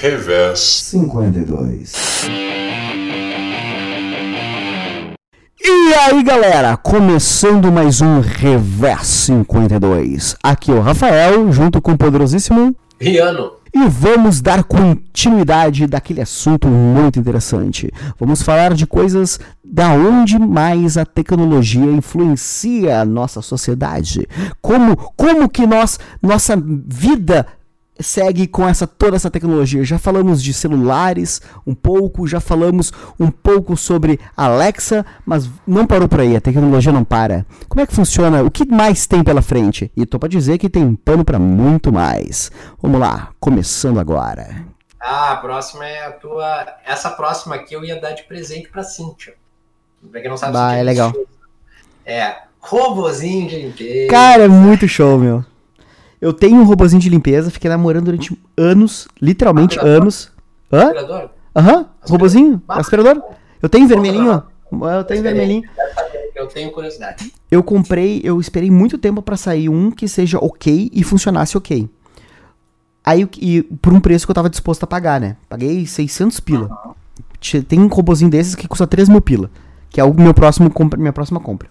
Revés 52. E aí galera, começando mais um Revés 52. Aqui é o Rafael, junto com o poderosíssimo Riano. E vamos dar continuidade daquele assunto muito interessante. Vamos falar de coisas da onde mais a tecnologia influencia a nossa sociedade. Como, como que nós, nossa vida segue com essa toda essa tecnologia. Já falamos de celulares um pouco, já falamos um pouco sobre Alexa, mas não parou por aí, a tecnologia não para. Como é que funciona? O que mais tem pela frente? E tô para dizer que tem pano para muito mais. Vamos lá, começando agora. Ah, a próxima é a tua. Essa próxima aqui eu ia dar de presente pra Cíntia. Pra quem não sabe, bah, é legal. É, robozinho de limpeza. Cara, é muito show, meu. Eu tenho um robozinho de limpeza, fiquei namorando durante anos, literalmente Aspirador? anos. Hã? Aspirador? Aham, robozinho, Ah. aspirador. Eu tenho vermelhinho, ó. Eu tenho vermelhinho. Eu tenho curiosidade. Eu comprei, eu esperei muito tempo pra sair um que seja ok e funcionasse ok. Aí, e por um preço que eu tava disposto a pagar, né? Paguei 600 pila. Tinha- Tem um robozinho desses que custa 3 mil pila. Que é o meu próximo compra, minha próxima compra.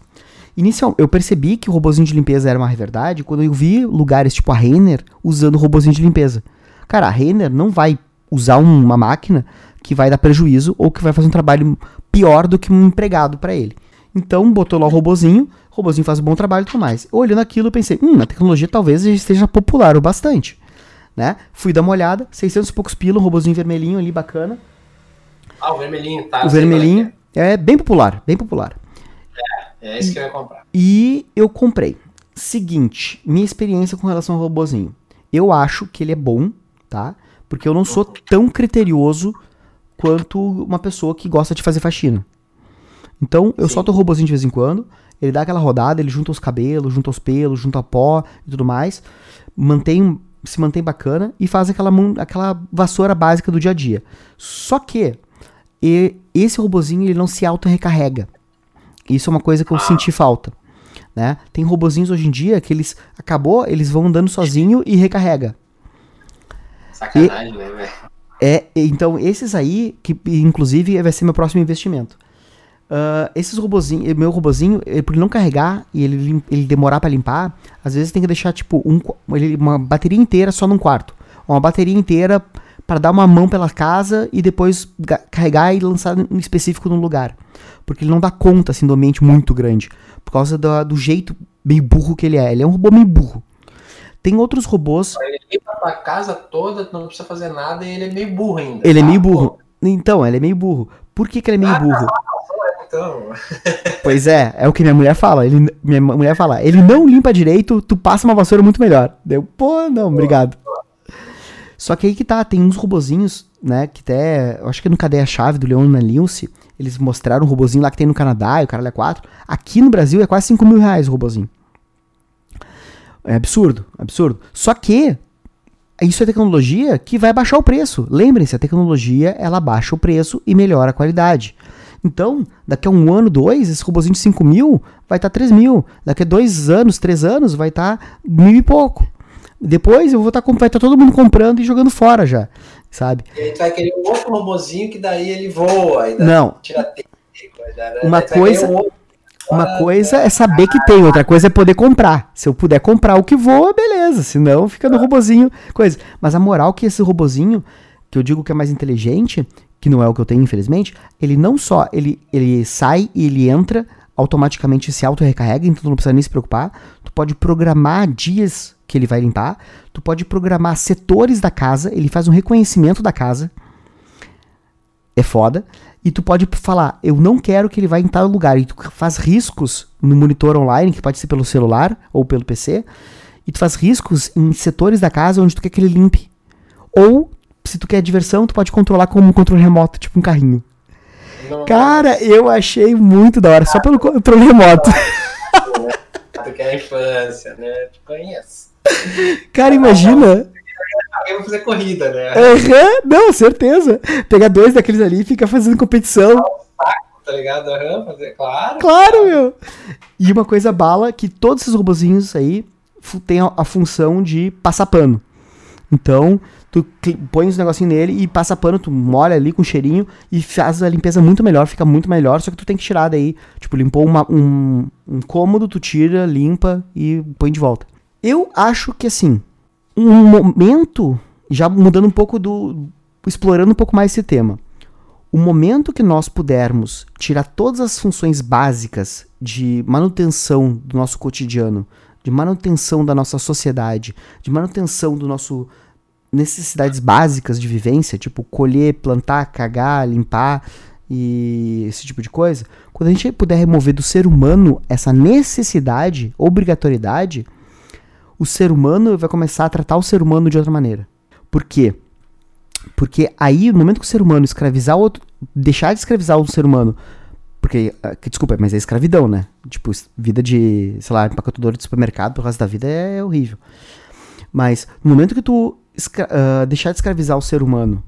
Inicial, eu percebi que o robozinho de limpeza era uma verdade quando eu vi lugares tipo a Renner usando o robozinho de limpeza. Cara, a Renner não vai usar um- uma máquina que vai dar prejuízo ou que vai fazer um trabalho pior do que um empregado pra ele. Então, botou lá o robozinho, o robozinho faz um bom trabalho e tudo mais. Olhando aquilo, eu pensei, hum, a tecnologia talvez esteja popular o bastante. Né? Fui dar uma olhada, 600 e poucos pila, um robozinho vermelhinho ali, bacana. Ah, o vermelhinho, tá? o eu sei qual é vermelhinho é bem popular, bem popular. É, esse que eu ia comprar. E eu comprei. Seguinte, minha experiência com relação ao robozinho. Eu acho que ele é bom, tá? Porque eu não sou tão criterioso quanto uma pessoa que gosta de fazer faxina. Então, eu Sim. solto o robozinho de vez em quando, ele dá aquela rodada, ele junta os cabelos, junta os pelos, junta pó e tudo mais. Mantém, se mantém bacana e faz aquela, aquela vassoura básica do dia a dia. Só que e- esse robozinho ele não se auto-recarrega. Isso é uma coisa que eu senti falta. Né? Tem robozinhos hoje em dia que eles acabou, eles vão andando sozinho e recarrega. Sacanagem, né, velho? É, então esses aí, que inclusive vai ser meu próximo investimento. Ah, esses robozinhos, meu robozinho, ele, por ele não carregar e ele, ele demorar pra limpar, às vezes tem que deixar tipo um, uma bateria inteira só num quarto, uma bateria inteira para dar uma mão pela casa e depois ga- carregar e lançar em específico num lugar, porque ele não dá conta assim do ambiente muito grande, por causa do, do jeito meio burro que ele é. Ele é um robô meio burro. Tem outros robôs Ele limpa a casa toda, não precisa fazer nada e ele é meio burro ainda. Ele é Ah, meio pô, burro. Então, ele é meio burro. Por que, que ele é meio Ah, burro? Então, Pois é, é o que minha mulher fala. Ele, minha mulher fala, ele não limpa direito, tu passa uma vassoura muito melhor. Deu, pô, não, obrigado. Só que aí que tá, tem uns robozinhos, né, que até, eu acho que no Cadeia Chave do Leon na Lince, eles mostraram um robozinho lá que tem no Canadá, e o caralho é 4. Aqui no Brasil é quase 5 mil reais o robozinho. É absurdo, absurdo. Só que isso é tecnologia que vai baixar o preço. Lembrem-se, a tecnologia ela baixa o preço e melhora a qualidade. Então, daqui a um ano, dois, esse robozinho de 5 mil vai estar tá 3 mil. Daqui a dois anos, três anos, vai estar tá mil e pouco. Depois eu vou tá, com- vai estar todo mundo comprando e jogando fora já, sabe? e aí tu vai querer um outro robozinho que daí ele voa. Não, tira tempo. daí Uma coisa- um outro. uma coisa é saber que tem, outra coisa é poder comprar. Se eu puder comprar o que voa, beleza. Senão fica no robozinho, coisa. Mas a moral que esse robozinho, que eu digo que é mais inteligente, que não é o que eu tenho, infelizmente, ele não só ele, ele sai e ele entra, automaticamente se auto-recarrega, então tu não precisa nem se preocupar. Tu pode programar dias que ele vai limpar. Tu pode programar setores da casa, ele faz um reconhecimento da casa. É foda. E tu pode falar, eu não quero que ele vá em tal lugar. E tu faz riscos no monitor online, que pode ser pelo celular ou pelo PC. E tu faz riscos em setores da casa onde tu quer que ele limpe. Ou, se tu quer diversão, tu pode controlar como um controle remoto, tipo um carrinho. Não- Cara, eu achei muito da hora, só pelo controle remoto. Tu quer a infância, né? Te conheço. Cara, imagina. Alguém vai fazer corrida, né? Aham, não, certeza. Pegar dois daqueles ali e ficar fazendo competição. Tá ligado? Fazer, claro. Claro, meu. E uma coisa bala que todos esses robozinhos aí têm a, a função de passar pano. Então, tu põe os negocinhos nele e passa pano, tu molha ali com cheirinho e faz a limpeza muito melhor, fica muito melhor, só que tu tem que tirar daí. Tipo, limpou uma, um, um cômodo, tu tira, limpa e põe de volta. Eu acho que assim, um momento, já mudando um pouco do. explorando um pouco mais esse tema. O momento que nós pudermos tirar todas as funções básicas de manutenção do nosso cotidiano, de manutenção da nossa sociedade, de manutenção do nosso necessidades básicas de vivência, tipo colher, plantar, cagar, limpar e esse tipo de coisa, quando a gente puder remover do ser humano essa necessidade, obrigatoriedade, o ser humano vai começar a tratar o ser humano de outra maneira. Por quê? Porque aí, no momento que o ser humano escravizar o outro, deixar de escravizar o ser humano porque, ah, desculpa, mas é escravidão, né? Tipo, vida de, sei lá, empacotador de supermercado pro resto da vida é, é horrível. Mas no momento que tu uh, deixar de escravizar o ser humano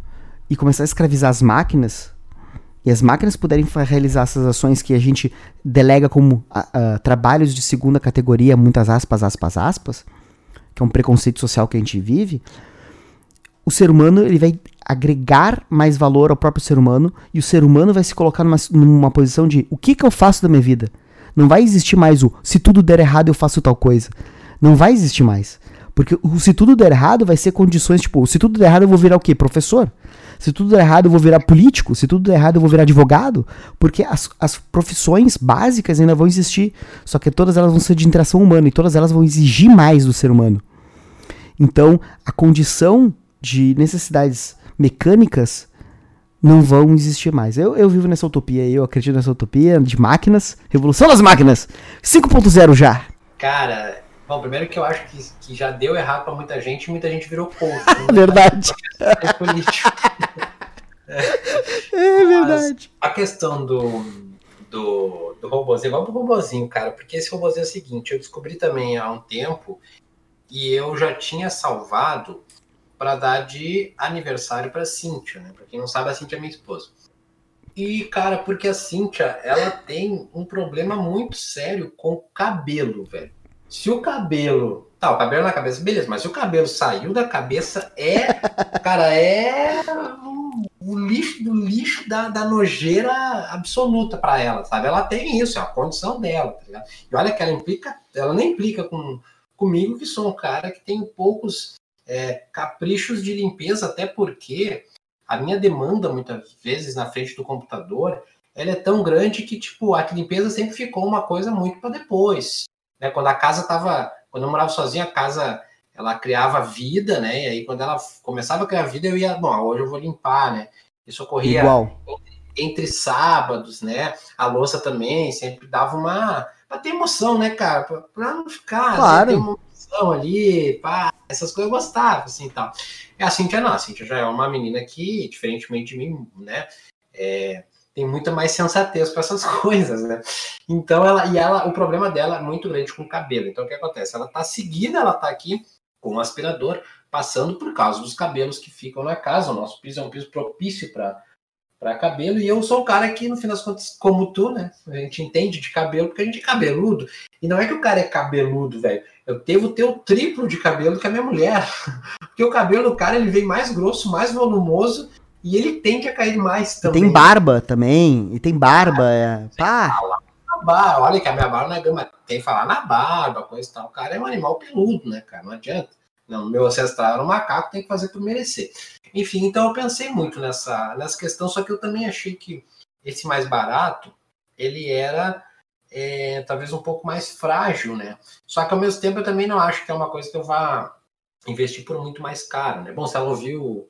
e começar a escravizar as máquinas, e as máquinas puderem realizar essas ações que a gente delega como uh, uh, trabalhos de segunda categoria, muitas aspas, aspas, aspas, que é um preconceito social que a gente vive, o ser humano ele vai agregar mais valor ao próprio ser humano e o ser humano vai se colocar numa, numa posição de o que, que eu faço da minha vida? Não vai existir mais o se tudo der errado eu faço tal coisa. Não vai existir mais. Porque se tudo der errado vai ser condições, tipo, se tudo der errado eu vou virar o quê? Professor? Se tudo der errado eu vou virar político? Se tudo der errado eu vou virar advogado? Porque as, as profissões básicas ainda vão existir, só que todas elas vão ser de interação humana e todas elas vão exigir mais do ser humano. Então, a condição de necessidades mecânicas não vão existir mais. Eu, eu vivo nessa utopia, eu acredito nessa utopia de máquinas, revolução das máquinas, 5.0 já. Cara, bom, primeiro que eu acho que, que já deu errado para muita gente e muita gente virou contra. verdade. É político. é verdade. a questão do, do, do robozinho, vamos pro robozinho, cara, porque esse robozinho é o seguinte, eu descobri também há um tempo e eu já tinha salvado para dar de aniversário para Cíntia, né? Para quem não sabe, a Cíntia é minha esposa. E, cara, porque a Cíntia, ela tem um problema muito sério com o cabelo, velho. Se o cabelo. Tá, o cabelo na cabeça, beleza, mas se o cabelo saiu da cabeça, é. Cara, é. O lixo do lixo da, da nojeira absoluta para ela, sabe? Ela tem isso, é a condição dela, tá ligado? E olha que ela implica. Ela nem implica com, comigo, que sou um cara que tem poucos é, caprichos de limpeza, até porque a minha demanda, muitas vezes, na frente do computador, ela é tão grande que, tipo, a limpeza sempre ficou uma coisa muito para depois. Né? Quando a casa estava... Quando eu morava sozinha, a casa, ela criava vida, né? E aí, quando ela começava a criar vida, eu ia... Bom, hoje eu vou limpar, né? Isso ocorria entre, entre, sábados, né? A louça também sempre dava uma... Pra ter emoção, né, cara? Pra, pra não ficar... Claro. Né? Ter uma emoção ali, pá essas coisas eu gostava, assim, tal. E a Cintia não, a Cintia já é uma menina que, diferentemente de mim, né, é, tem muita mais sensatez para essas coisas, né? Então ela e ela, o problema dela é muito grande com o cabelo. Então o que acontece? Ela tá seguida, ela tá aqui com o aspirador, passando por causa dos cabelos que ficam na casa. O nosso piso é um piso propício para para cabelo, e eu sou um cara que, no fim das contas, como tu, né? A gente entende de cabelo porque a gente é cabeludo. E não é que o cara é cabeludo, velho. Eu devo ter o triplo de cabelo que a minha mulher. Porque o cabelo do cara ele vem mais grosso, mais volumoso e ele tende a cair mais também. E tem barba também. E tem barba. Ah, é. Pá. Barba. Olha que a minha barba não é gama. Tem que falar na barba, coisa e tal. O cara é um animal peludo, né, cara? Não adianta. Não, meu ancestral era um macaco, tem que fazer por merecer. Enfim, então eu pensei muito nessa, nessa questão, só que eu também achei que esse mais barato, ele era é, talvez um pouco mais frágil, né? Só que ao mesmo tempo eu também não acho que é uma coisa que eu vá investir por muito mais caro, né? Bom, se ela ouviu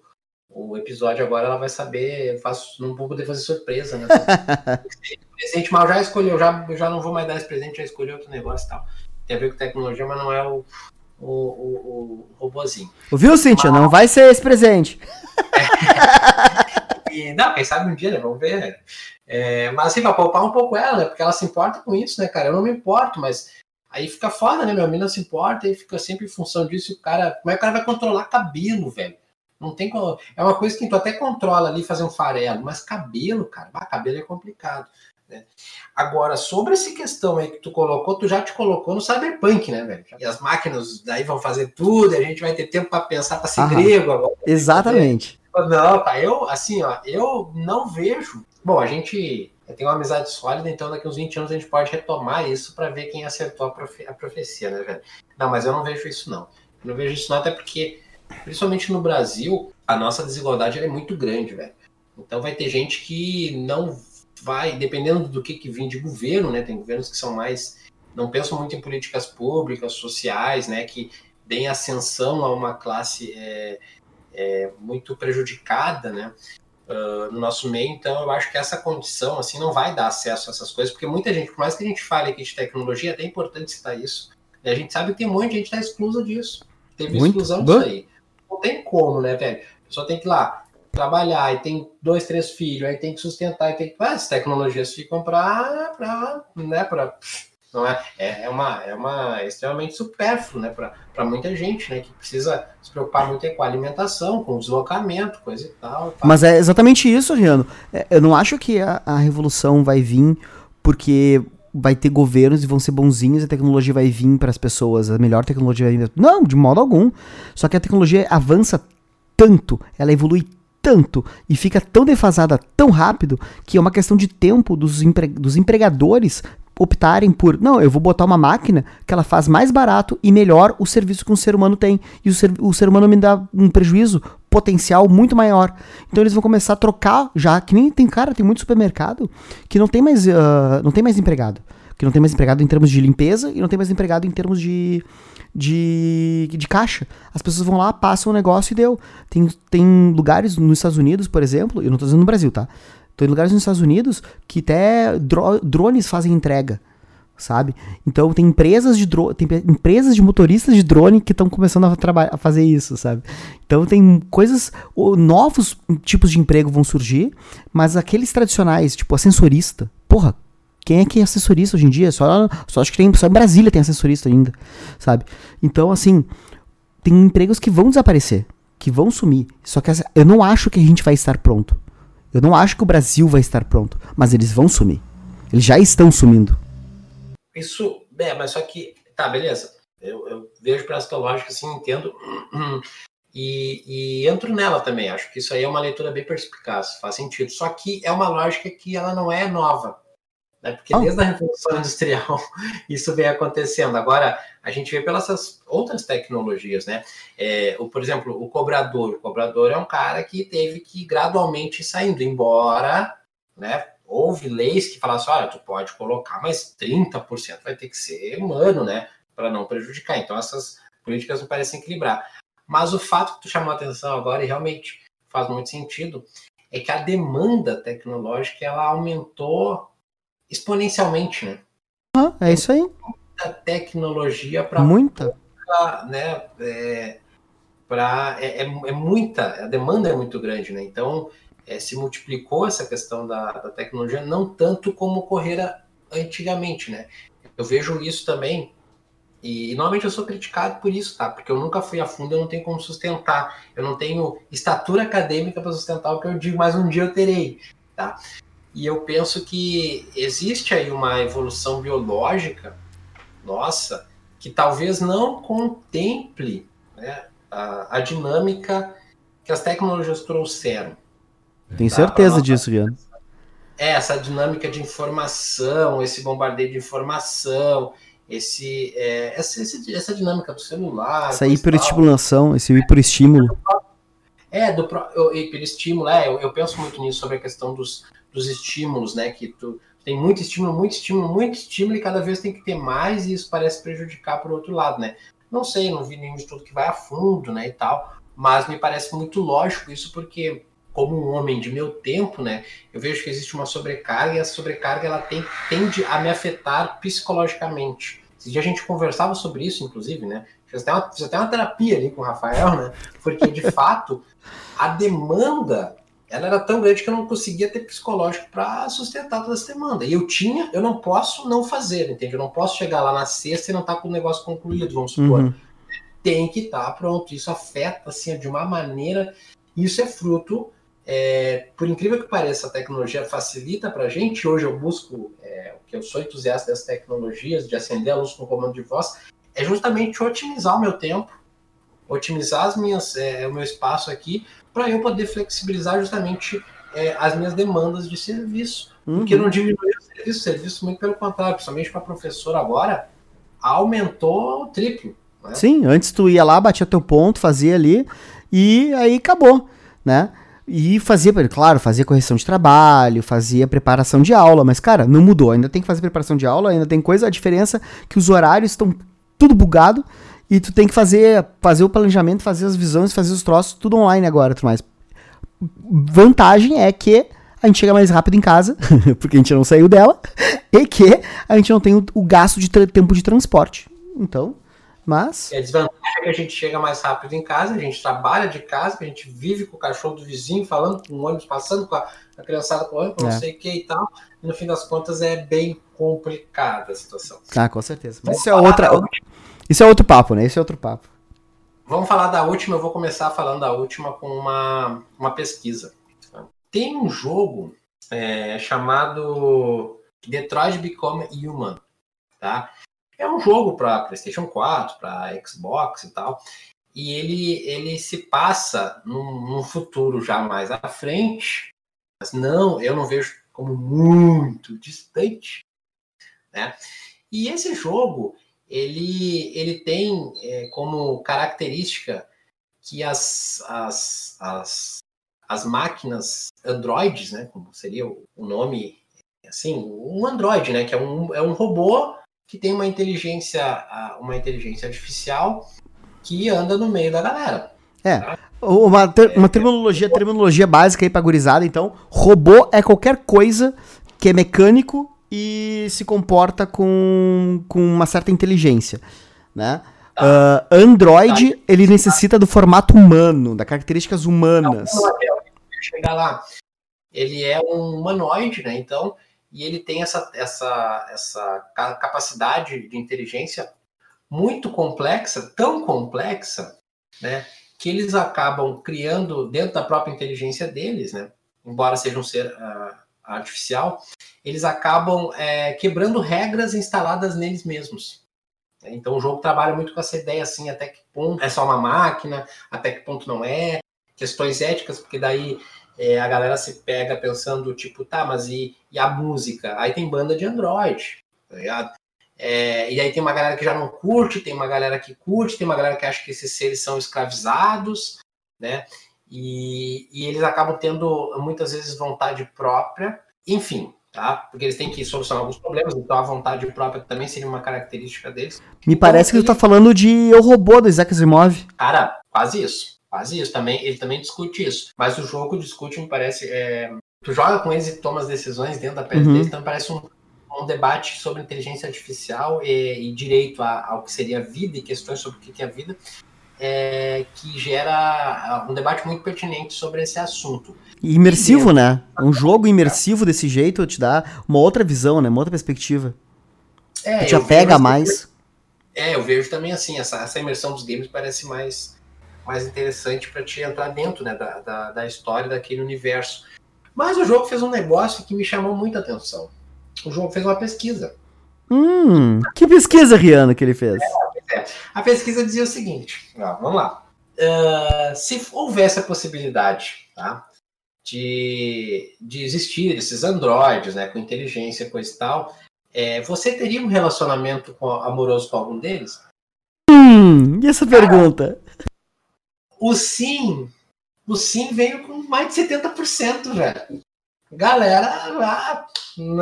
o, episódio agora, ela vai saber, faço, não vou poder fazer surpresa, né? presente, eu já escolhi, eu já, já não vou mais dar esse presente, já escolhi outro negócio e tal. Tem a ver com tecnologia, mas não é o, o, o, o robozinho. Ouviu, Cíntia? Mas... Não vai ser esse presente. e, não, quem sabe um dia, né? Vamos ver. É, mas assim, pra poupar um pouco ela, né? Porque ela se importa com isso, né, cara? Eu não me importo, mas aí fica foda, né? Minha mina se importa e fica sempre em função disso. O cara, como é que o cara vai controlar cabelo, velho? Não tem É uma coisa que tu até controla ali, fazer um farelo, mas cabelo, cara, bah, cabelo é complicado. Né? Agora, sobre essa questão aí que tu colocou, tu já te colocou no cyberpunk, né, velho? E as máquinas daí vão fazer tudo, e a gente vai ter tempo para pensar para ser Aham, grego agora. Exatamente. Não, tá, eu, assim, ó, eu não vejo. Bom, a gente tem uma amizade sólida, então daqui uns 20 anos a gente pode retomar isso para ver quem acertou a, profe a profecia, né, velho? Não, mas eu não vejo isso, não. Eu não vejo isso, não, até porque, principalmente no Brasil, a nossa desigualdade é muito grande, velho. Então vai ter gente que não vai, dependendo do que, que vem de governo, né? Tem governos que são mais. não pensam muito em políticas públicas, sociais, né? Que deem ascensão a uma classe é, é, muito prejudicada, né? Uh, no nosso meio, então eu acho que essa condição assim não vai dar acesso a essas coisas, porque muita gente, por mais que a gente fale aqui de tecnologia, é até importante citar isso. Né? A gente sabe que tem um monte de gente que está exclusa disso. Teve muito exclusão disso aí. Não tem como, né, velho? A pessoa tem que ir lá trabalhar e tem dois, três filhos, aí tem que sustentar, e tem que. Ah, as tecnologias ficam para. Né, pra, não é, é, é, uma, é uma extremamente supérfluo né, para muita gente, né, que precisa se preocupar muito com a alimentação, com o deslocamento, coisa e tal. Mas é exatamente isso, Riano. É, eu não acho que a, a revolução vai vir porque vai ter governos e vão ser bonzinhos a tecnologia vai vir para as pessoas, a melhor tecnologia vai vir. Não, de modo algum. Só que a tecnologia avança tanto, ela evolui tanto e fica tão defasada tão rápido que é uma questão de tempo dos, empre dos empregadores optarem por, não, eu vou botar uma máquina que ela faz mais barato e melhor o serviço que um ser humano tem. E o ser, o ser humano me dá um prejuízo potencial muito maior. Então eles vão começar a trocar já, que nem tem cara, tem muito supermercado que não tem mais, uh, não tem mais empregado. Que não tem mais empregado em termos de limpeza e não tem mais empregado em termos de, de, de caixa. As pessoas vão lá, passam o negócio e deu. Tem, tem lugares nos Estados Unidos, por exemplo, eu não estou dizendo no Brasil, tá? Tem lugares nos Estados Unidos que até dro drones fazem entrega, sabe? Então tem empresas de drone, tem empresas de motoristas de drone que estão começando a, a fazer isso, sabe? Então tem coisas, novos tipos de emprego vão surgir, mas aqueles tradicionais, tipo ascensorista, porra, quem é que é assessorista hoje em dia? Só, só acho que tem, só em Brasília tem assessorista ainda, sabe? Então, assim, tem empregos que vão desaparecer, que vão sumir. Só que eu não acho que a gente vai estar pronto. Eu não acho que o Brasil vai estar pronto, mas eles vão sumir. Eles já estão sumindo. Isso, é, mas só que, tá, beleza. Eu, eu vejo para essa lógica assim, entendo. E, e, entro nela também. Acho que isso aí é uma leitura bem perspicaz, faz sentido. Só que é uma lógica que ela não é nova né? Porque desde a Revolução Industrial isso vem acontecendo. Agora, a gente vê pelas outras tecnologias, né? É, o, por exemplo, o cobrador. O cobrador é um cara que teve que gradualmente ir saindo, embora, né? Houve leis que falassem, olha, tu pode colocar, mas 30% vai ter que ser humano, né? Para não prejudicar. Então, essas políticas não parecem equilibrar. Mas o fato que tu chamou a atenção agora, e realmente faz muito sentido, é que a demanda tecnológica ela aumentou exponencialmente, né? Ah, é isso aí. Muita tecnologia para muita, pouca, né? É, para é, é, é, muita, a demanda é muito grande, né? Então é, se multiplicou essa questão da, da tecnologia, não tanto como ocorrera antigamente, né? Eu vejo isso também e, e, normalmente eu sou criticado por isso, tá? Porque eu nunca fui a fundo, eu não tenho como sustentar. Eu não tenho estatura acadêmica para sustentar o que eu digo, mas um dia eu terei, tá? E eu penso que existe aí uma evolução biológica nossa que talvez não contemple né, a, a, dinâmica que as tecnologias trouxeram. Tenho tá? certeza disso, Viana. É, essa dinâmica de informação, esse bombardeio de informação, esse, é, essa, essa dinâmica do celular. Essa hiperestimulação, esse hiperestímulo. É, do hiperestímulo, é, eu, eu penso muito nisso sobre a questão dos, dos estímulos, né? Que tu tem muito estímulo, muito estímulo, muito estímulo e cada vez tem que ter mais e isso parece prejudicar por outro lado, né? Não sei, não vi nenhum estudo que vai a fundo, né, e tal, mas me parece muito lógico isso porque como um homem de meu tempo, né, eu vejo que existe uma sobrecarga e essa sobrecarga ela tem, tende a me afetar psicologicamente. Esse dia a gente conversava sobre isso, inclusive, né? Fiz até uma, fiz até uma terapia ali com o Rafael, né? Porque, de fato, a demanda ela era tão grande que eu não conseguia ter psicológico para sustentar toda essa demanda. E eu tinha, eu não posso não fazer, entende? Eu não posso chegar lá na sexta e não estar tá com o negócio concluído, vamos supor. Uhum. Tem que estar tá pronto. Isso afeta assim de uma maneira. Isso é fruto é, por incrível que pareça, a tecnologia facilita para a gente. Hoje eu busco, é, que eu sou entusiasta das tecnologias, de acender a luz com comando de voz, é justamente otimizar o meu tempo, otimizar as minhas, é, o meu espaço aqui, para eu poder flexibilizar justamente é, as minhas demandas de serviço. Uhum. Porque não diminui o serviço, o serviço muito pelo contrário, principalmente para professor agora, aumentou o triplo. Né? Sim, antes tu ia lá, batia teu ponto, fazia ali, e aí acabou, né? E fazia, claro, fazia correção de trabalho, fazia preparação de aula, mas, cara, não mudou. Ainda tem que fazer preparação de aula, ainda tem coisa, a diferença é que os horários estão tudo bugado e tu tem que fazer, fazer o planejamento, fazer as visões, fazer os troços, tudo online agora, tudo mais. Vantagem é que a gente chega mais rápido em casa, porque a gente não saiu dela, e que a gente não tem o, o gasto de tempo de transporte. Então, mas. É a desvantagem é que a gente chega mais rápido em casa, a gente trabalha de casa, a gente vive com o cachorro do vizinho, falando com o ônibus passando, com a, a criançada com é. não sei o que e tal. E no fim das contas é bem complicada a situação. Ah, com certeza. Mas isso é outra. Isso é outro papo, né? Isso é outro papo. Vamos falar da última, eu vou começar falando da última com uma, uma pesquisa. Tem um jogo é, chamado Detroit Become Human, tá? É um jogo para PlayStation 4, para Xbox e tal. E ele, ele se passa num, num, futuro já mais à frente, mas não, eu não vejo como muito distante, né? E esse jogo, ele, ele tem é, como característica que as, as, as, as máquinas androides, né, como seria o, nome, assim, um android, né, que é um, é um robô que tem uma inteligência, uma inteligência artificial que anda no meio da galera. É. Tá? Uma, ter, uma terminologia, terminologia básica aí pra gurizada, então. Robô é qualquer coisa que é mecânico e se comporta com, com uma certa inteligência, né? Tá. Uh, Android, tá. ele necessita do formato humano, das características humanas. Não, chegar lá. Ele é um humanoide, né? Então, e ele tem essa, essa, essa capacidade de inteligência muito complexa, tão complexa, né, que eles acabam criando dentro da própria inteligência deles, né, embora seja um ser uh, artificial, eles acabam é, quebrando regras instaladas neles mesmos. Então o jogo trabalha muito com essa ideia assim, até que ponto é só uma máquina, até que ponto não é, questões éticas, porque daí é, a galera se pega pensando, tipo, tá, mas e, e a música? Aí tem banda de Android, tá ligado? É, e aí tem uma galera que já não curte, tem uma galera que curte, tem uma galera que acha que esses seres são escravizados, né? E, e eles acabam tendo muitas vezes vontade própria, enfim, tá? Porque eles têm que solucionar alguns problemas, então a vontade própria também seria uma característica deles. Me então, parece que ele... tu tá falando de Eu Robô do Isaac Asimov. Cara, quase isso faz isso também, ele também discute isso. Mas o jogo discute, me parece, é, tu joga com eles e toma as decisões dentro da PS uhum. então parece um, um, debate sobre inteligência artificial e, e direito a, ao que seria a vida e questões sobre o que é a vida, é, que gera um debate muito pertinente sobre esse assunto. E imersivo, e né? Um jogo imersivo desse jeito te dá uma outra visão, né? Uma outra perspectiva. É, te apega mais. É, eu vejo também assim, essa, essa imersão dos games parece mais mais interessante para te entrar dentro né, da, da, da, história daquele universo. Mas o jogo fez um negócio que me chamou muita atenção. O jogo fez uma pesquisa. Hum, que pesquisa, Rihanna, que ele fez? É, é. A pesquisa dizia o seguinte: ó, vamos lá. Uh, se houvesse a possibilidade tá, de, de existir esses androides né, com inteligência, coisa e tal, é, você teria um relacionamento com, amoroso com algum deles? Hum, e essa pergunta? O sim, o sim veio com mais de 70%, velho. Galera, ah,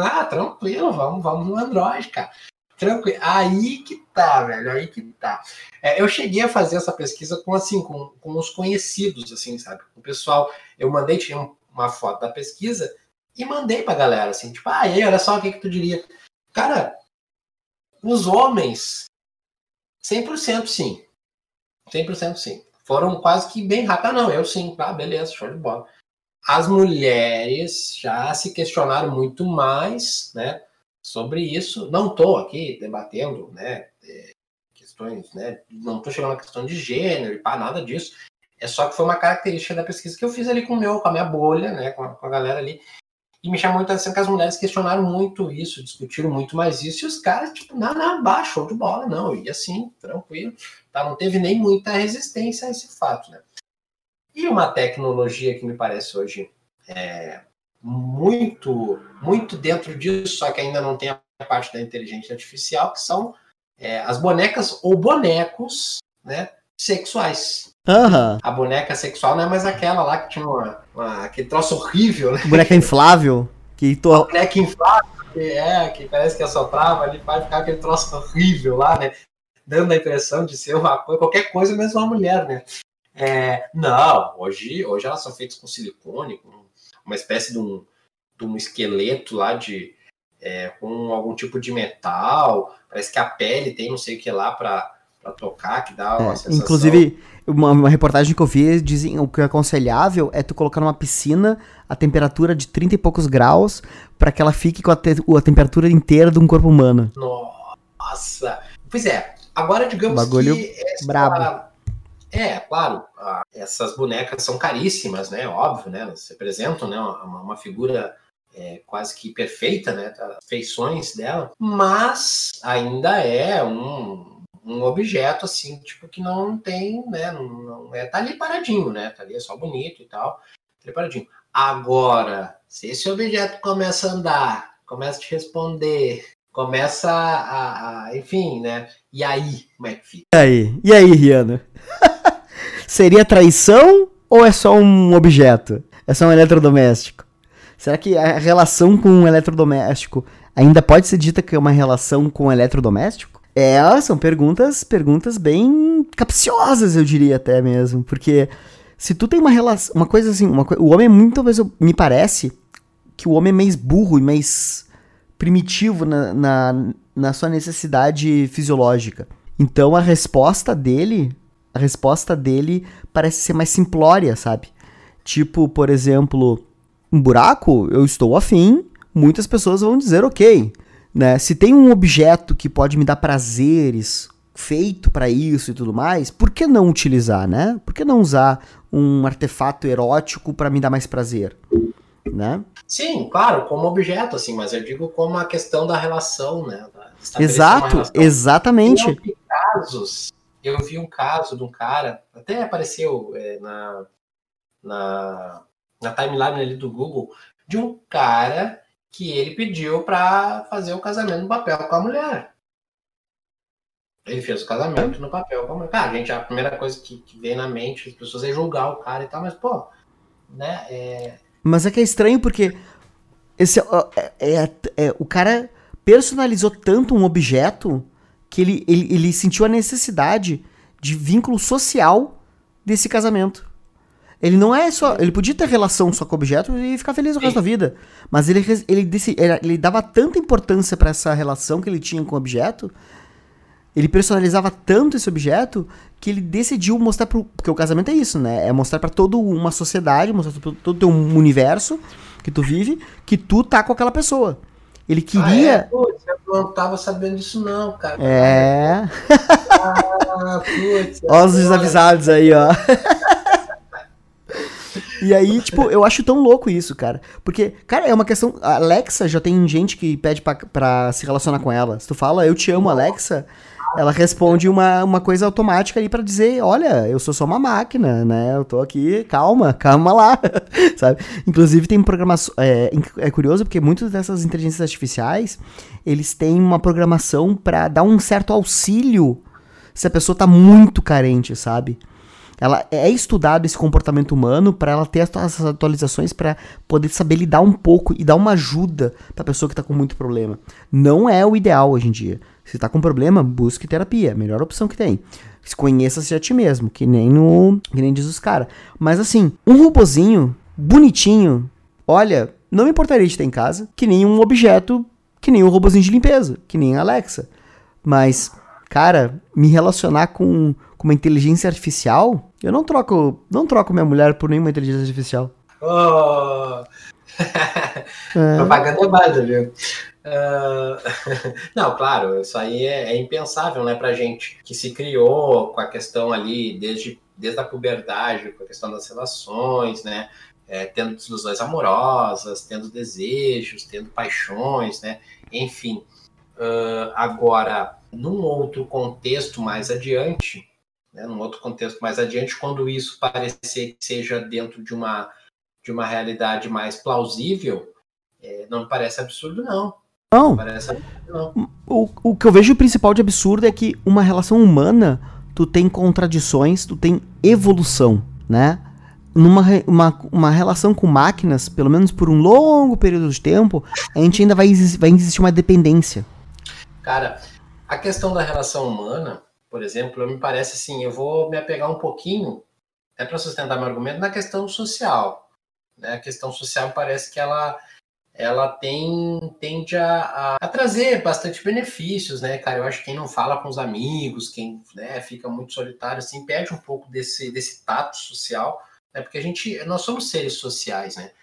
ah, tranquilo, vamos, vamos no Android, cara. Tranquilo. Aí que tá, velho. Aí que tá. É, eu cheguei a fazer essa pesquisa com assim, com, com os conhecidos, assim, sabe? O pessoal, eu mandei, tinha uma foto da pesquisa e mandei pra galera, assim, tipo, ah, aí, olha só o que, que tu diria. Cara, os homens, 100% sim. 100% sim foram quase que bem rápido. Ah, não, eu sim, ah, beleza, show de bola. As mulheres já se questionaram muito mais, né, sobre isso. Não estou aqui debatendo, né, é, questões, né, não estou chegando na questão de gênero e pá, nada disso. É só que foi uma característica da pesquisa que eu fiz ali com o meu, com a minha bolha, né, com a, com a galera ali. E me chamou muita atenção que as mulheres questionaram muito isso, discutiram muito mais isso, e os caras, tipo, na, na baixo, show de bola, não, e assim, tranquilo, tá? Não teve nem muita resistência a esse fato, né? E uma tecnologia que me parece hoje é, muito, muito dentro disso, só que ainda não tem a parte da inteligência artificial, que são é, as bonecas ou bonecos, né, sexuais. Uhum. A boneca sexual não é mais aquela lá que tinha uma, uma aquele troço horrível, né? Boneca inflável. Que to... Boneca inflável, que, é, que parece que assoprava ali, vai ficar aquele troço horrível lá, né? Dando a impressão de ser uma coisa, qualquer coisa, mesmo uma mulher, né? É, não, hoje, hoje elas são feitas com silicone, com uma espécie de um, de um esqueleto lá de é, com algum tipo de metal. Parece que a pele tem não sei o que lá para tocar, que dá uma é, sensação. Inclusive, uma, uma, reportagem que eu vi dizem o que é aconselhável é tu colocar numa piscina a temperatura de 30 e poucos graus para que ela fique com a, te, a, temperatura inteira de um corpo humano. Nossa! Pois é, agora digamos Bagulho que. Brabo. É, claro, essas bonecas são caríssimas, né? Óbvio, né? Elas representam né, uma, uma figura é, quase que perfeita, né? Feições dela, mas ainda é um, um objeto assim, tipo, que não tem, né? Não, não é, tá ali paradinho, né? Tá ali é só bonito e tal. Tá paradinho. Agora, se esse objeto começa a andar, começa a te responder, começa a, a, enfim, né? E aí, como é que fica? E aí? E aí, Rihanna? Seria traição ou é só um objeto? É só um eletrodoméstico? Será que a relação com um eletrodoméstico ainda pode ser dita que é uma relação com um eletrodoméstico? É, são perguntas, perguntas bem capciosas, eu diria até mesmo, porque se tu tem uma relação, uma coisa assim, uma, o homem muitas vezes me parece que o homem é mais burro e mais primitivo na, na, na sua necessidade fisiológica. Então a resposta dele a resposta dele parece ser mais simplória, sabe? Tipo, por exemplo, um buraco, eu estou afim, muitas pessoas vão dizer ok. Né? Se tem um objeto que pode me dar prazeres, feito para isso e tudo mais, por que não utilizar, né? Por que não usar um artefato erótico para me dar mais prazer? Né? Sim, claro, como objeto, assim, mas eu digo como a questão da relação, né? Exato, relação. exatamente. Em casos eu vi um caso de um cara, até apareceu é, na, na, na timeline ali do Google, de um cara que ele pediu para fazer o casamento no papel com a mulher. Ele fez o casamento no papel com a mulher. Cara, gente, a primeira coisa que, que vem na mente das pessoas é julgar o cara e tal, mas, pô, né? É... Mas é que é estranho porque esse, é, é, é, o cara personalizou tanto um objeto que ele, ele, ele sentiu a necessidade de vínculo social desse casamento. Ele não é só. Ele podia ter relação só com o objeto e ficar feliz o resto da vida. Mas ele, ele, ele, ele dava tanta importância para essa relação que ele tinha com o objeto. Ele personalizava tanto esse objeto que ele decidiu mostrar pro. Porque o casamento é isso, né? É mostrar para toda uma sociedade, mostrar pra todo o teu universo que tu vive, que tu tá com aquela pessoa. Ele queria. Ah, é? Putz, eu não tava sabendo disso, não, cara. É. Ah, putz. Ó, os desavisados aí, ó. E aí, tipo, eu acho tão louco isso, cara. Porque, cara, é uma questão. A Alexa já tem gente que pede pra, pra se relacionar com ela. Se tu fala, eu te amo, Alexa, ela responde uma, uma coisa automática ali para dizer, olha, eu sou só uma máquina, né? Eu tô aqui, calma, calma lá, sabe? Inclusive tem programação, é, é curioso porque muitas dessas inteligências artificiais, eles têm uma programação para dar um certo auxílio se a pessoa tá muito carente, sabe? Ela é estudado esse comportamento humano para ela ter essas atualizações para poder saber lidar um pouco e dar uma ajuda para pessoa que está com muito problema. Não é o ideal hoje em dia. Se tá com problema, busque terapia, melhor opção que tem. Conheça-se a ti mesmo, que nem no, que nem diz os caras. Mas assim, um robozinho bonitinho, olha, não me importaria de ter em casa, que nem um objeto, que nem um robozinho de limpeza, que nem a Alexa. Mas, cara, me relacionar com com uma inteligência artificial, eu não troco, não troco minha mulher por nenhuma inteligência artificial. Oh. é. Propaganda válida, viu? Uh... não, claro, isso aí é, é, impensável, né, pra gente, que se criou com a questão ali desde desde a puberdade, com a questão das relações, né? É, tendo desilusões amorosas, tendo desejos, tendo paixões, né? Enfim. Uh, agora, num outro contexto mais adiante, né, num outro contexto mais adiante, quando isso parecer que seja dentro de uma, de uma realidade mais plausível, é, não me parece absurdo, não. Não. Parece absurdo, não. O, o que eu vejo principal de absurdo é que uma relação humana, tu tem contradições, tu tem evolução, né? Numa uma, uma relação com máquinas, pelo menos por um longo período de tempo, a gente ainda vai, vai existir uma dependência. Cara, a questão da relação humana, por exemplo, me parece assim, eu vou me apegar um pouquinho, é para sustentar meu argumento, na questão social. Né? A questão social parece que ela ela tem tende a, a, trazer bastante benefícios, né, cara? Eu acho que quem não fala com os amigos, quem né, fica muito solitário, assim, perde um pouco desse, desse tato social, né? Porque a gente, nós somos seres sociais, né?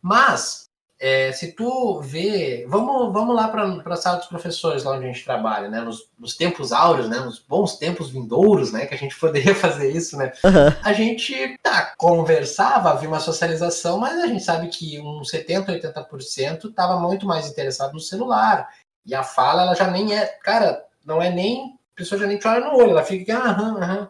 Mas é, se tu vê, vamos, vamos lá para a sala dos professores, lá onde a gente trabalha, né? Nos, nos, tempos áureos, né? Nos bons tempos vindouros, né? Que a gente poderia fazer isso, né? Uhum. A gente tá, conversava, havia uma socialização, mas a gente sabe que uns 70%, 80% estava muito mais interessado no celular. E a fala, ela já nem é, cara, não é nem, a pessoa já nem te olha no olho, ela fica, aham, aham.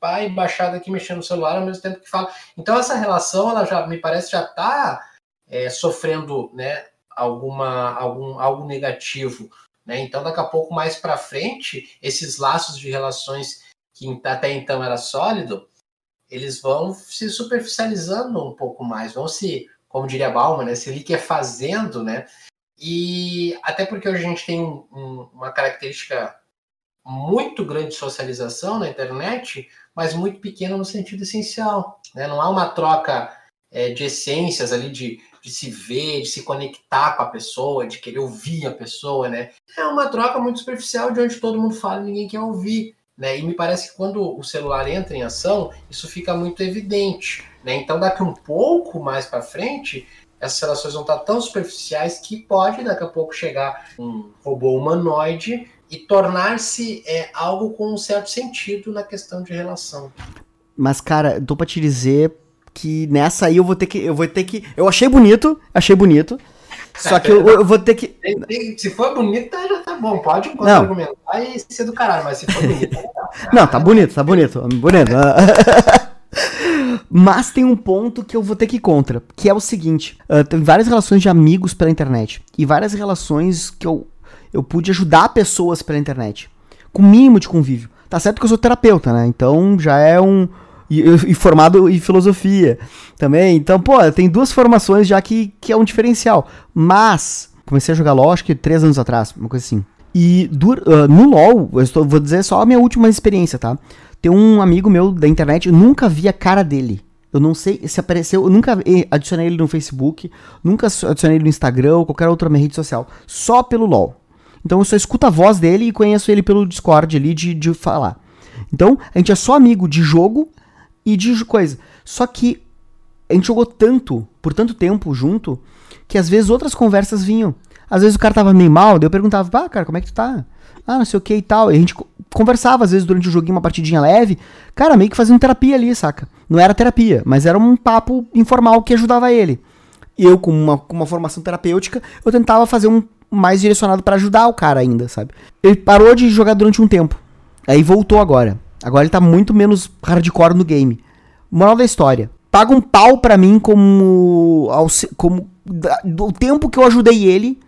Pai baixado aqui mexendo no celular ao mesmo tempo que fala. Então essa relação, ela já me parece já tá é, sofrendo né, alguma, algum, algo negativo. Né? Então, daqui a pouco, mais para frente, esses laços de relações que até então era sólido, eles vão se superficializando um pouco mais, vão se, como diria Bauman, né, se liquefazendo, né? E até porque hoje a gente tem um, uma característica muito grande de socialização na internet, mas muito pequena no sentido essencial. Né? Não há uma troca é, de essências ali, de, de se ver, de se conectar com a pessoa, de querer ouvir a pessoa, né? É uma troca muito superficial de onde todo mundo fala e ninguém quer ouvir. Né? E me parece que quando o celular entra em ação, isso fica muito evidente. Né? Então, daqui um pouco mais para frente, essas relações vão estar tão superficiais que pode daqui a pouco chegar um robô humanoide e tornar-se é, algo com um certo sentido na questão de relação. Mas, cara, tô pra te dizer, que nessa aí eu vou ter que. Eu vou ter que. Eu achei bonito, achei bonito. Só que eu, eu vou ter que. Se for bonito, tá, já tá bom. Pode argumentar e ser do caralho, mas se for bonito, tá Não, tá bonito, tá bonito. Bonito. mas tem um ponto que eu vou ter que ir contra, que é o seguinte: uh, tem várias relações de amigos pela internet. E várias relações que eu, eu pude ajudar pessoas pela internet. Com mínimo de convívio. Tá certo que eu sou terapeuta, né? Então já é um e, e, formado em filosofia também. Então, pô, tem duas formações já que, que é um diferencial. Mas, comecei a jogar LOL acho que três anos atrás, uma coisa assim. E uh, no LoL, eu estou, vou dizer só a minha última experiência, tá? Tem um amigo meu da internet, eu nunca vi a cara dele. Eu não sei se apareceu, eu nunca adicionei ele no Facebook, nunca adicionei ele no Instagram ou qualquer outra minha rede social. Só pelo LoL. Então eu só escuto a voz dele e conheço ele pelo Discord ali de, de falar. Então, a gente é só amigo de jogo e de coisa. Só que a gente jogou tanto, por tanto tempo junto, que às vezes outras conversas vinham. Às vezes o cara tava meio mal, daí eu perguntava, pá, cara, como é que tu tá? Ah, não sei o que e tal. E a gente conversava, às vezes, durante o joguinho, uma partidinha leve. Cara, meio que fazendo terapia ali, saca? Não era terapia, mas era um papo informal que ajudava ele. Eu, com uma, com uma formação terapêutica, eu tentava fazer um mais direcionado para ajudar o cara ainda, sabe? Ele parou de jogar durante um tempo. Aí voltou agora. Agora ele tá muito menos hardcore no game. Moral da história. Paga um pau pra mim como. como do tempo que eu ajudei ele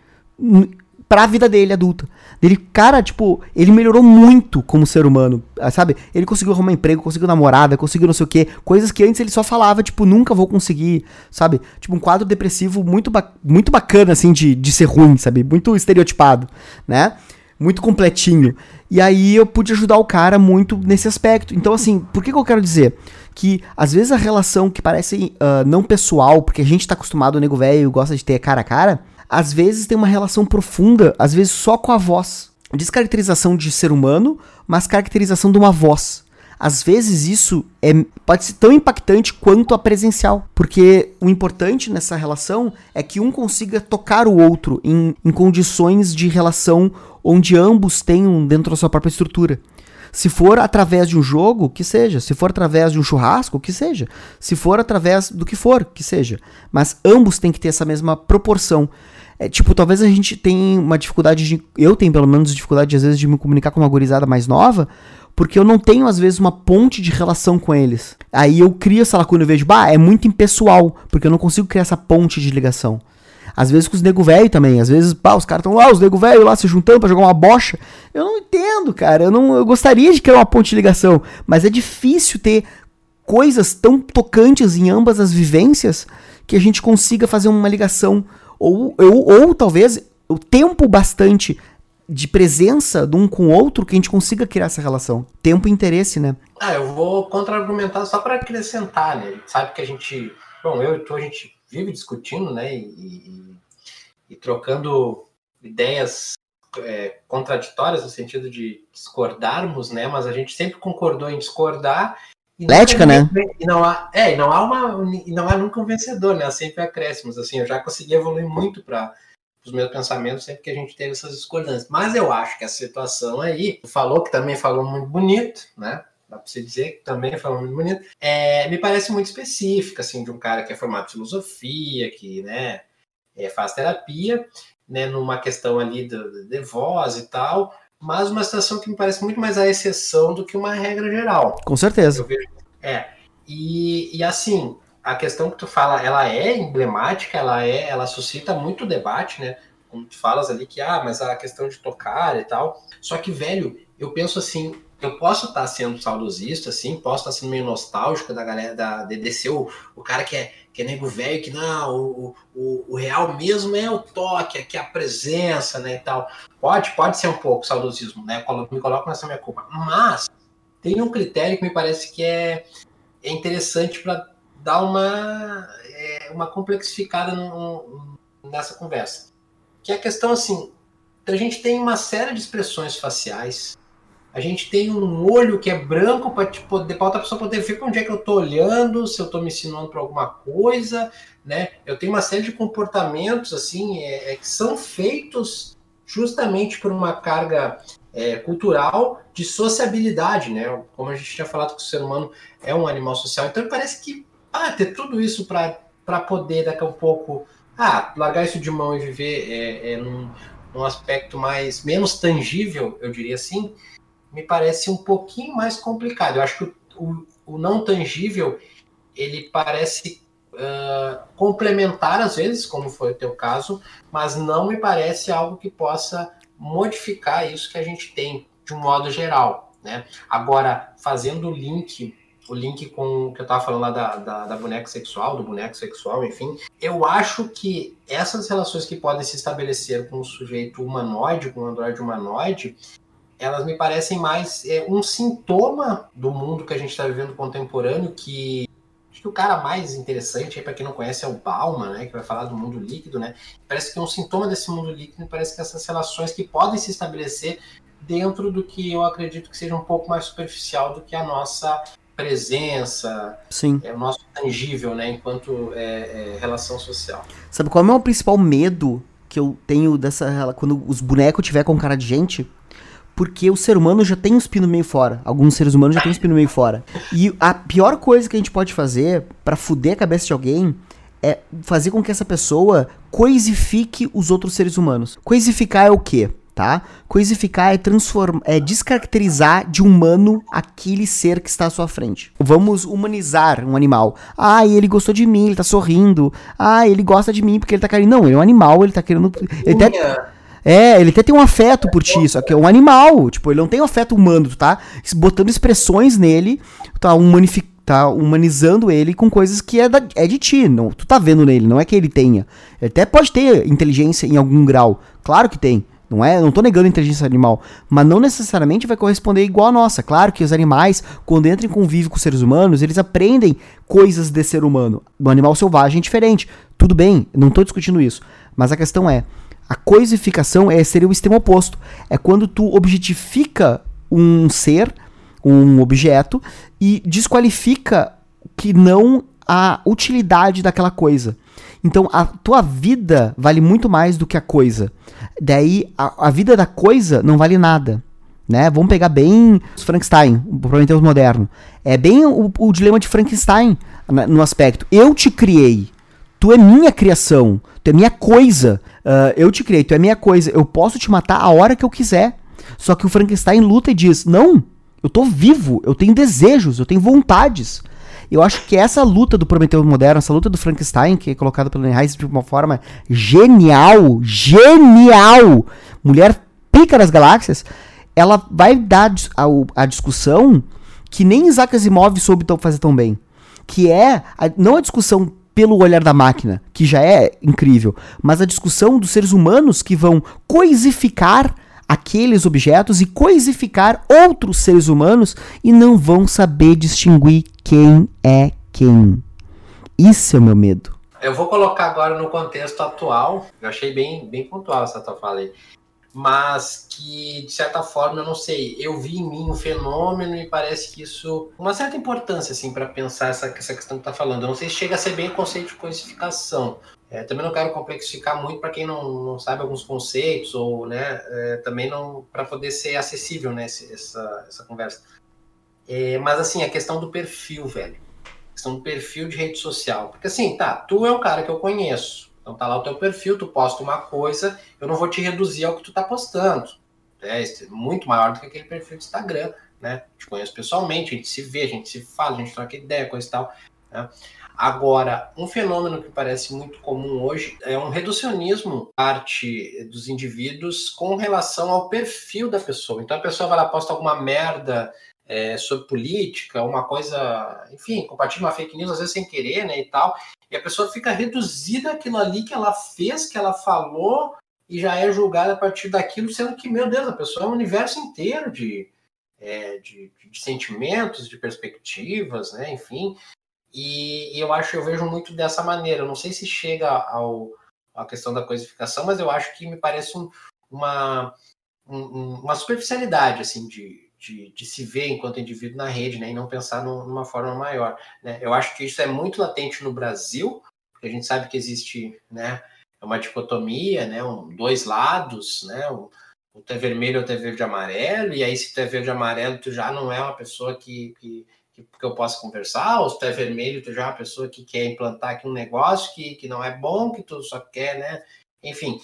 pra vida dele adulta. Ele, cara, tipo, ele melhorou muito como ser humano, ah, sabe? Ele conseguiu arrumar emprego, conseguiu namorada, conseguiu não sei o quê. Coisas que antes ele só falava, tipo, nunca vou conseguir, sabe? Tipo, um quadro depressivo muito, ba muito bacana, assim, de, de ser ruim, sabe? Muito estereotipado, né? Muito completinho. E aí eu pude ajudar o cara muito nesse aspecto. Então, assim, por que, que eu quero dizer? Que às vezes a relação que parece uh, não pessoal, porque a gente tá acostumado, o nego velho gosta de ter cara a cara, às vezes tem uma relação profunda, às vezes só com a voz. Descaracterização de ser humano, mas caracterização de uma voz. Às vezes isso é, pode ser tão impactante quanto a presencial. Porque o importante nessa relação é que um consiga tocar o outro em, em condições de relação onde ambos tenham dentro da sua própria estrutura. Se for através de um jogo, que seja. Se for através de um churrasco, que seja. Se for através do que for, que seja. Mas ambos têm que ter essa mesma proporção. É, tipo, talvez a gente tenha uma dificuldade de. Eu tenho, pelo menos, dificuldade, às vezes, de me comunicar com uma gurizada mais nova, porque eu não tenho, às vezes, uma ponte de relação com eles. Aí eu crio essa lacuna e vejo, bah, é muito impessoal, porque eu não consigo criar essa ponte de ligação. Às vezes com os nego velho também. Às vezes, pá, os caras estão lá, os nego velho lá se juntando para jogar uma bocha. Eu não entendo, cara. Eu, não, eu gostaria de criar uma ponte de ligação. Mas é difícil ter coisas tão tocantes em ambas as vivências que a gente consiga fazer uma ligação. Ou, ou, ou talvez o tempo bastante de presença de um com o outro que a gente consiga criar essa relação. Tempo e interesse, né? Ah, eu vou contra-argumentar só para acrescentar, né? Sabe que a gente. Bom, eu e tu, a gente vive discutindo, né? E, e, e trocando ideias é, contraditórias no sentido de discordarmos, né? Mas a gente sempre concordou em discordar. Ética, né? E não há, é, e não há uma, e não há nunca um vencedor, né? Sempre acréscimos. Assim, eu já consegui evoluir muito para os meus pensamentos sempre que a gente teve essas discordâncias. Mas eu acho que a situação aí, falou que também falou muito bonito, né? Dá para você dizer, que também é falando muito bonito, é, me parece muito específica, assim, de um cara que é formado em filosofia, que, né, é, faz terapia, né, numa questão ali de, de voz e tal, mas uma situação que me parece muito mais a exceção do que uma regra geral. Com certeza. Vejo, é, e, e assim, a questão que tu fala, ela é emblemática, ela é, ela suscita muito debate, né, como tu falas ali que, ah, mas a questão de tocar e tal, só que, velho, eu penso assim, eu posso estar sendo saudosista, assim, posso estar sendo meio nostálgico da galera, da, ser o, o cara que é, que é nego velho, que não, o, o, o real mesmo é o toque, é a presença, né, e tal. Pode, pode ser um pouco saudosismo, né, me coloco nessa minha culpa. Mas tem um critério que me parece que é, é interessante para dar uma, é, uma complexificada no, nessa conversa. Que é a questão, assim, a gente tem uma série de expressões faciais a gente tem um olho que é branco para para outra pessoa poder ver para onde é que eu estou olhando, se eu estou me ensinando para alguma coisa, né? Eu tenho uma série de comportamentos assim é, é, que são feitos justamente por uma carga é, cultural de sociabilidade, né? Como a gente tinha falado que o ser humano é um animal social, então parece que ah, ter tudo isso para poder daqui a um pouco ah, largar isso de mão e viver é, é num, num aspecto mais menos tangível, eu diria assim, me parece um pouquinho mais complicado. Eu acho que o, o não tangível ele parece uh, complementar às vezes, como foi o teu caso, mas não me parece algo que possa modificar isso que a gente tem de um modo geral. Né? Agora, fazendo o link, o link com o que eu estava falando lá da, da, da boneca sexual, do boneco sexual, enfim, eu acho que essas relações que podem se estabelecer com o sujeito humanoide, com o androide humanoide, elas me parecem mais é, um sintoma do mundo que a gente está vivendo contemporâneo, que acho que o cara mais interessante, para quem não conhece, é o Bauman, né, que vai falar do mundo líquido, né? Parece que é um sintoma desse mundo líquido, parece que essas relações que podem se estabelecer dentro do que eu acredito que seja um pouco mais superficial do que a nossa presença, Sim. é o nosso tangível, né, enquanto é, é, relação social. Sabe qual é o meu principal medo que eu tenho dessa quando os bonecos tiver com cara de gente? Porque o ser humano já tem os pinos meio fora. Alguns seres humanos já têm os pinos meio fora. E a pior coisa que a gente pode fazer para fuder a cabeça de alguém é fazer com que essa pessoa coisifique os outros seres humanos. Coisificar é o quê? Tá? Coisificar é transformar, é descaracterizar de humano aquele ser que está à sua frente. Vamos humanizar um animal. Ah, ele gostou de mim, ele tá sorrindo. Ah, ele gosta de mim porque ele tá querendo. Não, ele é um animal, ele tá querendo. Ele até... É, ele até tem um afeto por ti, só que é um animal. Tipo, ele não tem um afeto humano, tá botando expressões nele, tá, humanific, tá humanizando ele com coisas que é, da, é de ti. Não, tu tá vendo nele, não é que ele tenha. Ele até pode ter inteligência em algum grau. Claro que tem. Não é, não tô negando a inteligência animal, mas não necessariamente vai corresponder igual a nossa. Claro que os animais, quando entram em convívio com seres humanos, eles aprendem coisas de ser humano. Do animal selvagem é diferente. Tudo bem, não tô discutindo isso. Mas a questão é, a coisificação é, seria o extremo oposto. É quando tu objetifica um ser, um objeto, e desqualifica que não a utilidade daquela coisa. Então a tua vida vale muito mais do que a coisa. Daí a, a vida da coisa não vale nada. né? Vamos pegar bem Frankenstein, o Prometheus moderno. É bem o, o dilema de Frankenstein no aspecto. Eu te criei, tu é minha criação, tu é minha coisa. Uh, eu te criei, tu é minha coisa. Eu posso te matar a hora que eu quiser. Só que o Frankenstein luta e diz: Não, eu tô vivo, eu tenho desejos, eu tenho vontades. Eu acho que essa luta do Prometeu moderno, essa luta do Frankenstein, que é colocada pelo Neil de uma forma genial, genial, mulher pica das galáxias, ela vai dar a, a discussão que nem Isaac Asimov soube fazer tão bem. Que é, a, não a discussão pelo olhar da máquina, que já é incrível, mas a discussão dos seres humanos que vão coisificar aqueles objetos e coisificar outros seres humanos e não vão saber distinguir quem é quem. Isso é o meu medo. Eu vou colocar agora no contexto atual, eu achei bem, bem pontual essa tua fala aí, mas que, de certa forma, eu não sei, eu vi em mim um fenômeno e parece que isso, uma certa importância, assim, para pensar essa, essa questão que tá falando. Eu não sei se chega a ser bem o conceito de coisificação, é, também não quero complexificar muito para quem não, não sabe alguns conceitos ou, né, é, também não para poder ser acessível, né, essa, essa conversa. É, mas assim, a questão do perfil, velho, a questão do perfil de rede social, porque assim, tá, tu é um cara que eu conheço, então tá lá o teu perfil, tu posta uma coisa, eu não vou te reduzir ao que tu tá postando, é, é muito maior do que aquele perfil de Instagram, né? Te conheço pessoalmente, a gente se vê, a gente se fala, a gente troca ideia, coisa e tal. Né? Agora, um fenômeno que parece muito comum hoje é um reducionismo parte dos indivíduos com relação ao perfil da pessoa. Então a pessoa vai lá, posta alguma merda é, sobre política, uma coisa, enfim, compartilha uma fake news, às vezes sem querer, né, e tal, e a pessoa fica reduzida àquilo ali que ela fez, que ela falou, e já é julgada a partir daquilo, sendo que, meu Deus, a pessoa é um universo inteiro de, é, de, de, sentimentos, de perspectivas, né? Enfim, e, e, eu acho, eu vejo muito dessa maneira. Eu não sei se chega ao a questão da coisificação, mas eu acho que me parece um, uma, um, uma superficialidade assim de, de, de, se ver enquanto indivíduo na rede, né, e não pensar numa forma maior. Né? Eu acho que isso é muito latente no Brasil, porque a gente sabe que existe, né, uma dicotomia, né, um, dois lados, né, o tu é vermelho ou tu é verde amarelo, e aí se tu é verde amarelo, tu já não é uma pessoa que, que que, que eu possa conversar, ou se tu é vermelho, tu já é uma pessoa que quer implantar aqui um negócio que, que não é bom, que tu só quer, né? Enfim,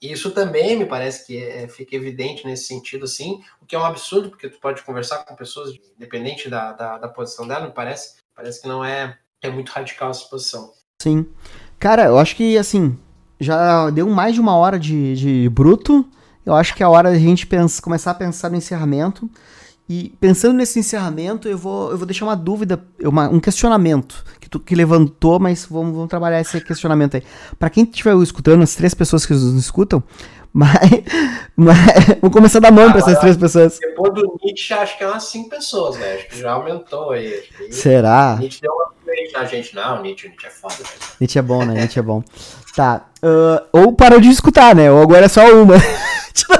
isso também me parece que é, fica evidente nesse sentido, assim, o que é um absurdo, porque tu pode conversar com pessoas, independente da, da, da posição dela, me parece, parece que não é, é muito radical essa posição. Sim. Cara, eu acho que, assim, já deu mais de uma hora de, de bruto, eu acho que é a hora da gente pensa, começar a pensar no encerramento. E pensando nesse encerramento, eu vou, eu vou deixar uma dúvida, uma, um questionamento que tu que levantou, mas vamos, vamos trabalhar esse questionamento aí. Para quem estiver escutando, as três pessoas que nos escutam, mas, mas vou começar da mão ah, para essas três pessoas. Depois do Nietzsche, acho que é umas cinco pessoas, né? Acho que já aumentou aí. Será? Nietzsche deu uma na gente. Não, Nietzsche, Nietzsche é foda. Né? Nietzsche é bom, né? Nietzsche é bom. Tá. Uh, ou parou de escutar, né? Ou agora é só uma.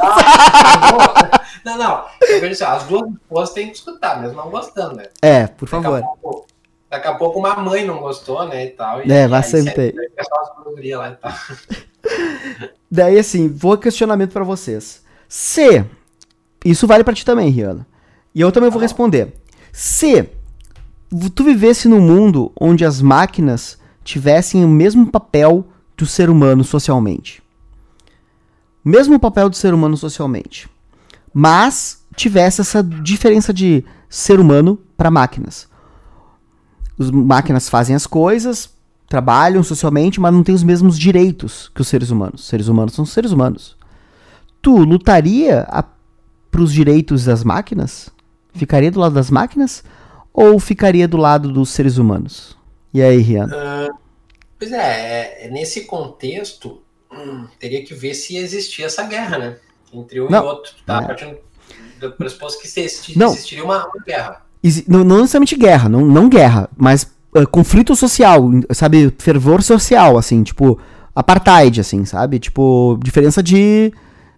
Ah, não, não. Assim, as duas esposas têm que escutar, mesmo não gostando, né? É, por favor. Daqui a, pouco, daqui a pouco uma mãe não gostou, né? E tal. E, é, vai sempre ter. Lá e tal. Daí, assim, vou questionamento para vocês. Se. Isso vale para ti também, Rihanna. E eu também vou tá responder. Se tu vivesse num mundo onde as máquinas tivessem o mesmo papel do ser humano socialmente. O mesmo papel do ser humano socialmente mas tivesse essa diferença de ser humano para máquinas. As máquinas fazem as coisas, trabalham socialmente, mas não têm os mesmos direitos que os seres humanos. Os seres humanos são seres humanos. Tu lutaria para os direitos das máquinas? Ficaria do lado das máquinas? Ou ficaria do lado dos seres humanos? E aí, Rian? Uh, pois é, é, nesse contexto, hum, teria que ver se existia essa guerra, né? Entre um não. e outro. Tá é. partindo do pressuposto que existiria, não. existiria uma, uma guerra. Não, não, necessariamente guerra, não, não guerra, mas uh, conflito social, sabe? Fervor social, assim, tipo, apartheid, assim, sabe? Tipo, diferença de.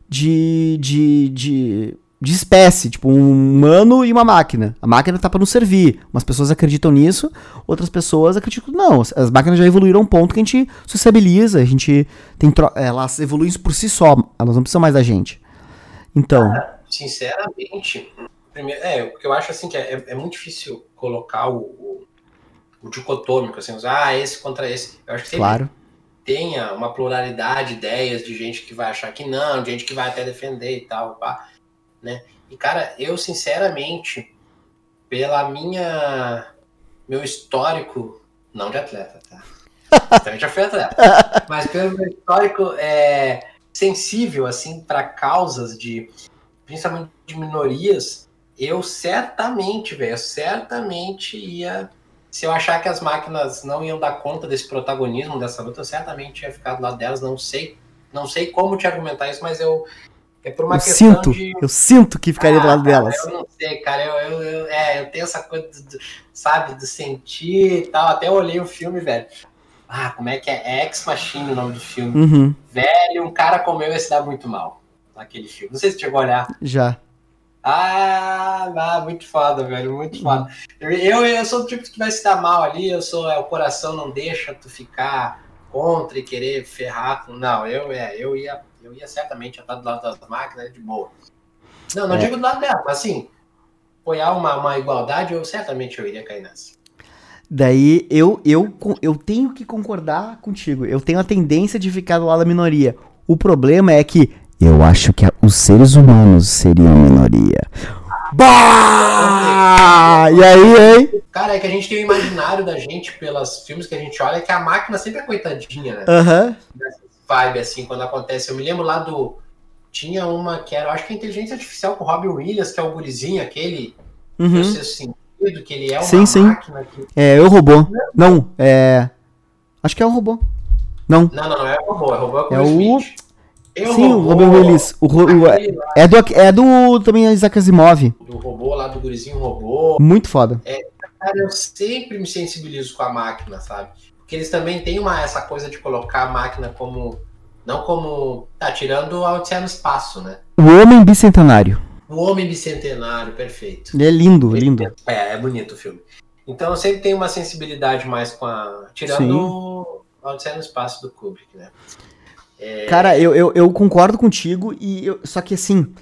de. de. de, de espécie, tipo, um humano e uma máquina. A máquina tá para nos servir. Umas pessoas acreditam nisso, outras pessoas acreditam não. As máquinas já evoluíram a um ponto que a gente sociabiliza, a gente tem. Elas evoluem por si só, elas não precisam mais da gente. Então. sinceramente, primeiro, é, o que eu acho assim que é, é muito difícil colocar o, o, o dicotômico, assim, usar ah, esse contra esse. Eu acho que claro. tenha uma pluralidade de ideias de gente que vai achar que não, de gente que vai até defender e tal, pá, né? E cara, eu sinceramente, pela minha meu histórico, não de atleta, tá? Também já fui atleta. Mas pelo meu histórico é, sensível, assim, para causas de, principalmente de minorias, eu certamente, velho, certamente ia. Se eu achar que as máquinas não iam dar conta desse protagonismo dessa luta, eu certamente ia ficar do lado delas. Não sei, não sei como te argumentar isso, mas eu é por uma eu questão sinto, de. Eu sinto que ficaria ah, do lado cara, delas. Eu não sei, cara. Eu, eu, eu, é, eu tenho essa coisa, do, sabe, do sentir e tal. Até olhei o filme, velho. Ah, como é que é? É Ex Machine o nome do filme. Uhum. Velho, um cara como eu ia se dar muito mal naquele filme. Não sei se chegou a olhar. Já. Ah, ah, muito foda, velho, muito foda. Eu, eu, eu sou o tipo que vai se dar mal ali, eu sou, é, o coração não deixa tu ficar contra e querer ferrar com. Não, eu, é, eu ia, eu ia certamente estar do lado das máquinas de boa. Não, não é. digo do lado dela, mas assim, apoiar uma, uma igualdade, eu certamente eu iria cair nessa. Daí eu, eu, eu tenho que concordar contigo. Eu tenho a tendência de ficar do lado da minoria. O problema é que eu acho que os seres humanos seriam a minoria. Bah! E aí, hein? Cara, é que a gente tem o imaginário da gente, pelos filmes que a gente olha, que a máquina sempre é coitadinha, né? Aham. Uhum. vibe, assim, quando acontece. Eu me lembro lá do. Tinha uma que era, acho que a inteligência artificial com o Robin Williams, que é o gurizinho, aquele. Uhum. Eu sei assim, que ele é uma sim, sim. máquina que... É, eu robô. Não, é. Acho que é um robô. Não. Não, não, não é robô, é robô é, é o. Eu sim, robô, o Robin Willis. O, o, é, do, é do também Isaac Asimov. Do robô lá, do gurizinho robô. Muito foda. É, cara, eu sempre me sensibilizo com a máquina, sabe? Porque eles também têm uma, essa coisa de colocar a máquina como. Não como. Tá tirando a Odisseia no espaço, né? O Homem Bicentenário. O Homem Bicentenário, perfeito. Ele é lindo, lindo. É, é bonito o filme. Então eu sempre tenho uma sensibilidade mais com a. Tirando o Odisseia no Espaço do Kubrick, né? É... Cara, eu, eu, eu, concordo contigo, e eu, só que assim.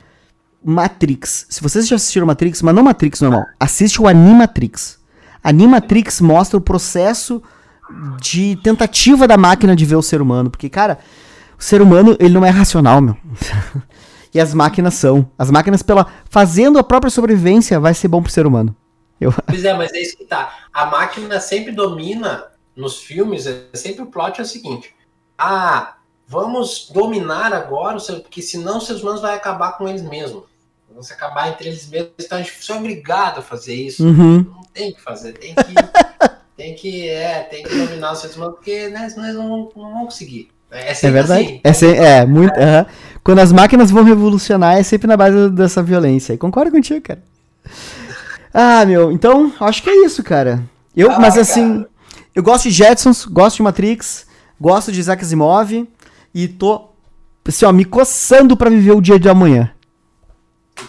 Matrix. Se vocês já assistiram Matrix, mas não Matrix normal, assiste o Animatrix. Animatrix mostra o processo de tentativa da máquina de ver o ser humano. Porque, cara, o ser humano, ele não é racional, meu. e as máquinas são. As máquinas, pela fazendo a própria sobrevivência, vai ser bom pro ser humano. Eu... Pois é, mas é isso que tá. A máquina sempre domina nos filmes, é sempre o plot é o seguinte: ah, vamos dominar agora, porque senão os seres humanos vai acabar com eles mesmos. Vão se acabar entre eles mesmos, então a gente é obrigado a fazer isso. Uhum. Não tem que fazer, tem que, tem que, é, tem que dominar os seres humanos, porque né, senão eles não, não vão conseguir. É, é verdade. Assim. É, sempre, é, muito. É. Quando as máquinas vão revolucionar, é sempre na base dessa violência. E concordo contigo, cara. Ah, meu, então, acho que é isso, cara. Eu, ah, mas assim, cara. eu gosto de Jetsons, gosto de Matrix, gosto de Isaac Asimov e tô, assim, ó, me coçando para viver o dia de amanhã.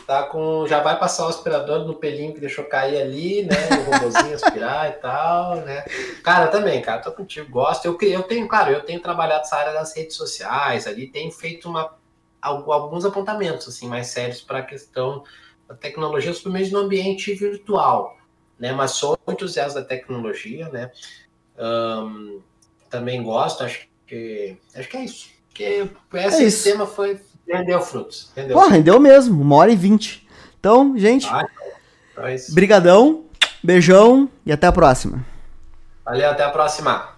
Tá com. Já vai passar o aspirador no pelinho que deixou cair ali, né? O robôzinho aspirar e tal, né? Cara, também, cara, tô contigo, gosto. Eu, eu tenho, claro, eu tenho trabalhado essa área das redes sociais ali, tenho feito uma, alguns apontamentos assim, mais sérios para a questão da tecnologia, principalmente no ambiente virtual. Né? Mas sou entusiasta da tecnologia, né? Um, também gosto, acho que. Acho que é isso. Porque esse é isso. tema foi Rendeu frutos. Rendeu, Pô, rendeu mesmo, uma hora e vinte. Então, gente, ah, então é brigadão, beijão e até a próxima. Valeu, até a próxima.